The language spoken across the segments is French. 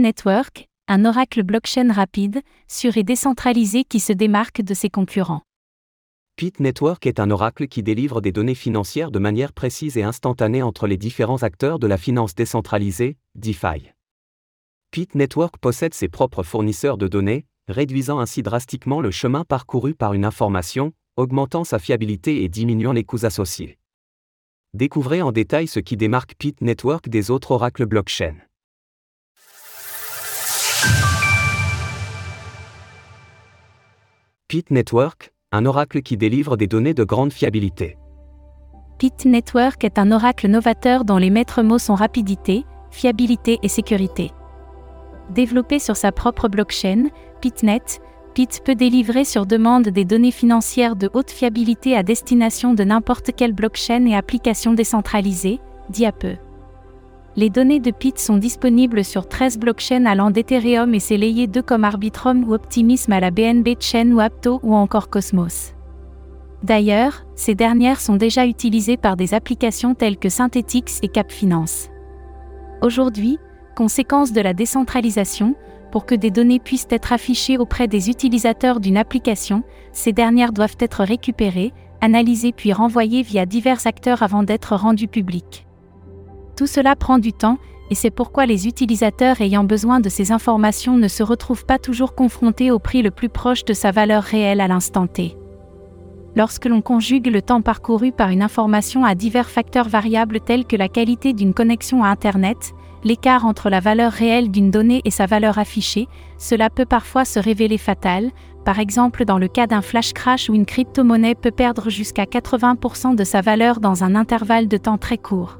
Network, un oracle blockchain rapide, sûr et décentralisé qui se démarque de ses concurrents. Pit Network est un oracle qui délivre des données financières de manière précise et instantanée entre les différents acteurs de la finance décentralisée, DeFi. Pit Network possède ses propres fournisseurs de données, réduisant ainsi drastiquement le chemin parcouru par une information, augmentant sa fiabilité et diminuant les coûts associés. Découvrez en détail ce qui démarque Pit Network des autres oracles blockchain. Pit Network, un oracle qui délivre des données de grande fiabilité. Pit Network est un oracle novateur dont les maîtres mots sont rapidité, fiabilité et sécurité. Développé sur sa propre blockchain, PitNet, Pit peut délivrer sur demande des données financières de haute fiabilité à destination de n'importe quelle blockchain et application décentralisée, dit à peu. Les données de Pit sont disponibles sur 13 blockchains allant d'Ethereum et ses layers 2 comme Arbitrum ou Optimism à la BNB Chain ou Apto ou encore Cosmos. D'ailleurs, ces dernières sont déjà utilisées par des applications telles que Synthetix et CapFinance. Aujourd'hui, conséquence de la décentralisation, pour que des données puissent être affichées auprès des utilisateurs d'une application, ces dernières doivent être récupérées, analysées puis renvoyées via divers acteurs avant d'être rendues publiques. Tout cela prend du temps, et c'est pourquoi les utilisateurs ayant besoin de ces informations ne se retrouvent pas toujours confrontés au prix le plus proche de sa valeur réelle à l'instant T. Lorsque l'on conjugue le temps parcouru par une information à divers facteurs variables tels que la qualité d'une connexion à Internet, l'écart entre la valeur réelle d'une donnée et sa valeur affichée, cela peut parfois se révéler fatal, par exemple dans le cas d'un flash crash où une crypto-monnaie peut perdre jusqu'à 80% de sa valeur dans un intervalle de temps très court.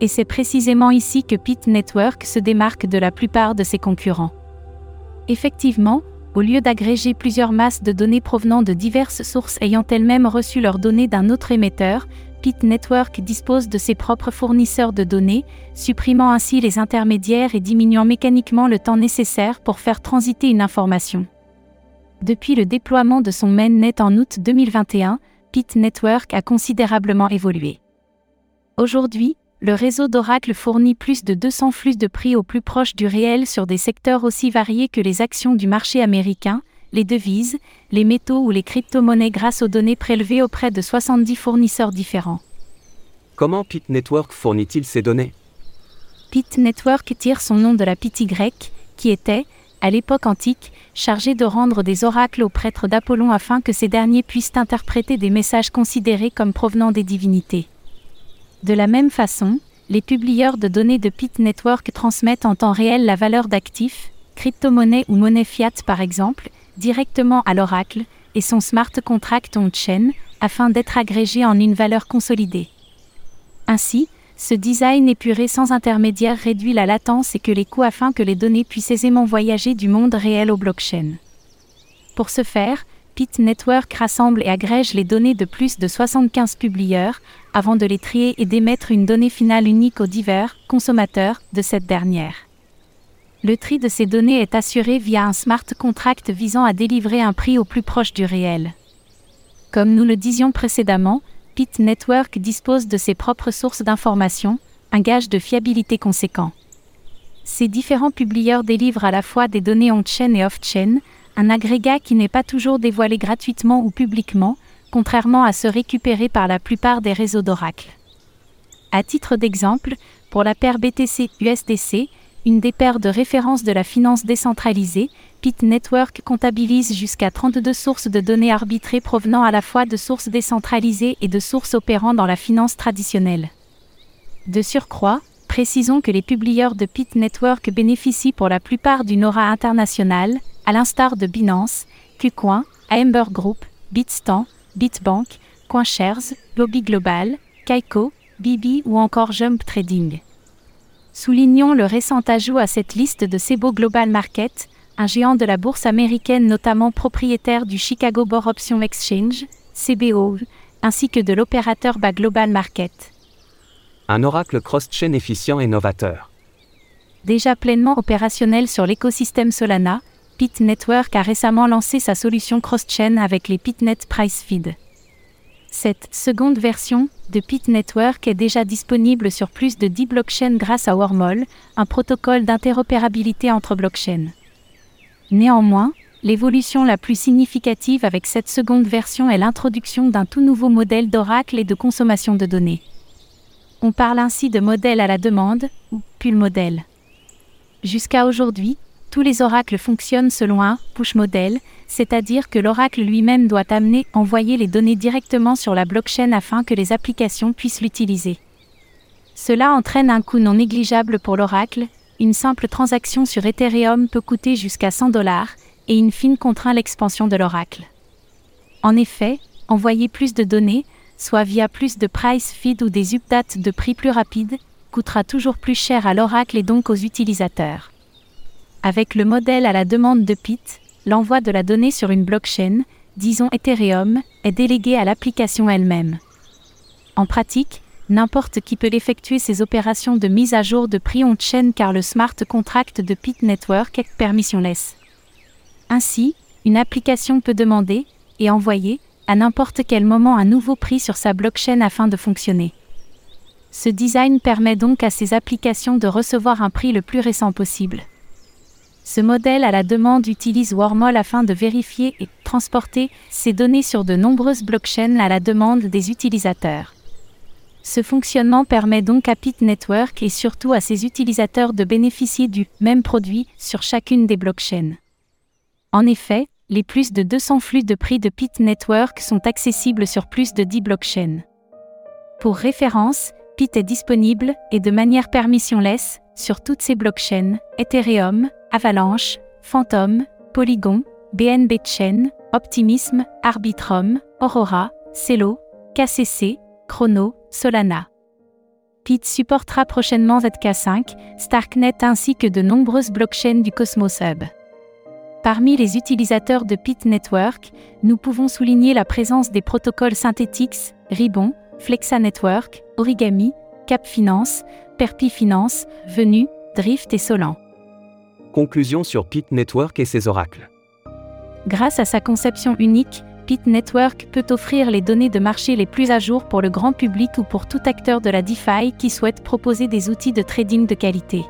Et c'est précisément ici que Pit Network se démarque de la plupart de ses concurrents. Effectivement, au lieu d'agréger plusieurs masses de données provenant de diverses sources ayant elles-mêmes reçu leurs données d'un autre émetteur, Pit Network dispose de ses propres fournisseurs de données, supprimant ainsi les intermédiaires et diminuant mécaniquement le temps nécessaire pour faire transiter une information. Depuis le déploiement de son mainnet en août 2021, Pit Network a considérablement évolué. Aujourd'hui, le réseau d'Oracle fournit plus de 200 flux de prix au plus proche du réel sur des secteurs aussi variés que les actions du marché américain, les devises, les métaux ou les crypto-monnaies grâce aux données prélevées auprès de 70 fournisseurs différents. Comment Pit Network fournit-il ces données? Pit Network tire son nom de la Pity grecque, qui était, à l'époque antique, chargée de rendre des oracles aux prêtres d'Apollon afin que ces derniers puissent interpréter des messages considérés comme provenant des divinités. De la même façon, les publieurs de données de Pit Network transmettent en temps réel la valeur d'actifs, crypto-monnaie ou monnaie fiat par exemple, directement à l'oracle et son smart contract on-chain afin d'être agrégé en une valeur consolidée. Ainsi, ce design épuré sans intermédiaire réduit la latence et que les coûts afin que les données puissent aisément voyager du monde réel au blockchain. Pour ce faire, Pit Network rassemble et agrège les données de plus de 75 publieurs, avant de les trier et d'émettre une donnée finale unique aux divers consommateurs de cette dernière. Le tri de ces données est assuré via un smart contract visant à délivrer un prix au plus proche du réel. Comme nous le disions précédemment, Pit Network dispose de ses propres sources d'informations, un gage de fiabilité conséquent. Ces différents publieurs délivrent à la fois des données on-chain et off-chain, un agrégat qui n'est pas toujours dévoilé gratuitement ou publiquement, contrairement à ceux récupérés par la plupart des réseaux d'Oracle. À titre d'exemple, pour la paire BTC-USDC, une des paires de référence de la finance décentralisée, Pit Network comptabilise jusqu'à 32 sources de données arbitrées provenant à la fois de sources décentralisées et de sources opérant dans la finance traditionnelle. De surcroît, précisons que les publieurs de Pit Network bénéficient pour la plupart d'une aura internationale, à l'instar de Binance, KuCoin, Amber Group, Bitstamp, Bitbank, CoinShares, Lobby Global, Kaiko, Bibi ou encore Jump Trading. Soulignons le récent ajout à cette liste de Cebo Global Market, un géant de la bourse américaine notamment propriétaire du Chicago Board Option Exchange, CBO, ainsi que de l'opérateur BA Global Market. Un oracle cross-chain efficient et novateur. Déjà pleinement opérationnel sur l'écosystème Solana, Pit Network a récemment lancé sa solution cross-chain avec les Pitnet Price Feed. Cette seconde version de Pit Network est déjà disponible sur plus de 10 blockchains grâce à Wormhole, un protocole d'interopérabilité entre blockchains. Néanmoins, l'évolution la plus significative avec cette seconde version est l'introduction d'un tout nouveau modèle d'oracle et de consommation de données. On parle ainsi de modèle à la demande, ou pull modèle. Jusqu'à aujourd'hui, tous les oracles fonctionnent selon un push model, c'est-à-dire que l'oracle lui-même doit amener, envoyer les données directement sur la blockchain afin que les applications puissent l'utiliser. Cela entraîne un coût non négligeable pour l'oracle, une simple transaction sur Ethereum peut coûter jusqu'à 100 dollars, et in fine contraint l'expansion de l'oracle. En effet, envoyer plus de données, soit via plus de price feed ou des updates de prix plus rapides, coûtera toujours plus cher à l'oracle et donc aux utilisateurs. Avec le modèle à la demande de PIT, l'envoi de la donnée sur une blockchain, disons Ethereum, est délégué à l'application elle-même. En pratique, n'importe qui peut effectuer ces opérations de mise à jour de prix on-chain car le smart contract de PIT Network est permissionless. Ainsi, une application peut demander, et envoyer, à n'importe quel moment un nouveau prix sur sa blockchain afin de fonctionner. Ce design permet donc à ces applications de recevoir un prix le plus récent possible. Ce modèle à la demande utilise Wormhole afin de vérifier et transporter ces données sur de nombreuses blockchains à la demande des utilisateurs. Ce fonctionnement permet donc à Pit Network et surtout à ses utilisateurs de bénéficier du même produit sur chacune des blockchains. En effet, les plus de 200 flux de prix de Pit Network sont accessibles sur plus de 10 blockchains. Pour référence, Pit est disponible, et de manière permissionless, sur toutes ces blockchains, Ethereum, Avalanche, Phantom, Polygon, BNB Chain, Optimism, Arbitrum, Aurora, Celo, KCC, Chrono, Solana. Pit supportera prochainement ZK5, Starknet ainsi que de nombreuses blockchains du Cosmos Hub. Parmi les utilisateurs de Pit Network, nous pouvons souligner la présence des protocoles synthétiques, Ribbon, Flexa Network, Origami, Cap Finance, Perpi Finance, Venu, Drift et Solan. Conclusion sur Pit Network et ses oracles. Grâce à sa conception unique, Pit Network peut offrir les données de marché les plus à jour pour le grand public ou pour tout acteur de la DeFi qui souhaite proposer des outils de trading de qualité.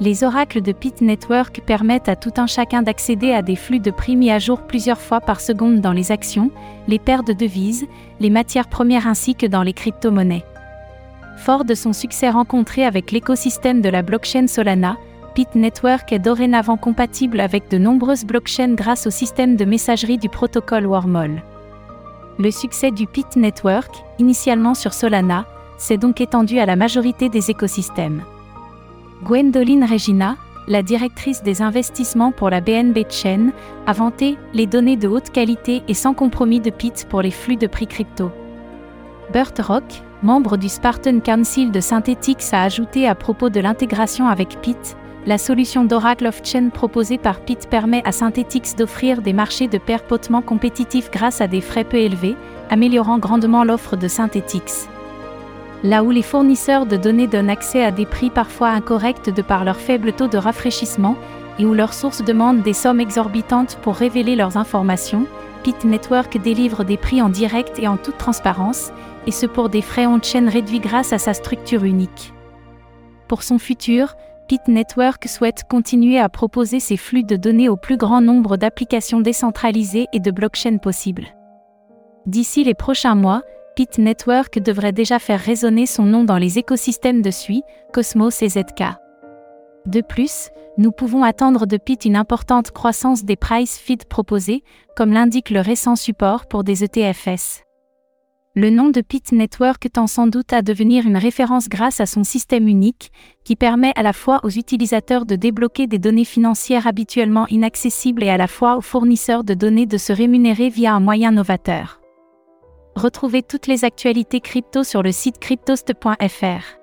Les oracles de Pit Network permettent à tout un chacun d'accéder à des flux de prix mis à jour plusieurs fois par seconde dans les actions, les paires de devises, les matières premières ainsi que dans les crypto-monnaies. Fort de son succès rencontré avec l'écosystème de la blockchain Solana, Pit Network est dorénavant compatible avec de nombreuses blockchains grâce au système de messagerie du protocole Wormhole. Le succès du Pit Network, initialement sur Solana, s'est donc étendu à la majorité des écosystèmes. Gwendoline Regina, la directrice des investissements pour la BNB Chain, a vanté les données de haute qualité et sans compromis de Pit pour les flux de prix crypto. Burt Rock, membre du Spartan Council de Synthetix, a ajouté à propos de l'intégration avec Pit la solution d'Oracle of Chain proposée par Pit permet à Synthetix d'offrir des marchés de paires potement compétitifs grâce à des frais peu élevés, améliorant grandement l'offre de Synthetix. Là où les fournisseurs de données donnent accès à des prix parfois incorrects de par leur faible taux de rafraîchissement, et où leurs sources demandent des sommes exorbitantes pour révéler leurs informations, Pit Network délivre des prix en direct et en toute transparence, et ce pour des frais on-chain réduits grâce à sa structure unique. Pour son futur, Pit Network souhaite continuer à proposer ces flux de données au plus grand nombre d'applications décentralisées et de blockchains possibles. D'ici les prochains mois, Pit Network devrait déjà faire résonner son nom dans les écosystèmes de SUI, Cosmos et ZK. De plus, nous pouvons attendre de Pit une importante croissance des price feeds proposés, comme l'indique le récent support pour des ETFS. Le nom de Pit Network tend sans doute à devenir une référence grâce à son système unique, qui permet à la fois aux utilisateurs de débloquer des données financières habituellement inaccessibles et à la fois aux fournisseurs de données de se rémunérer via un moyen novateur. Retrouvez toutes les actualités crypto sur le site cryptost.fr.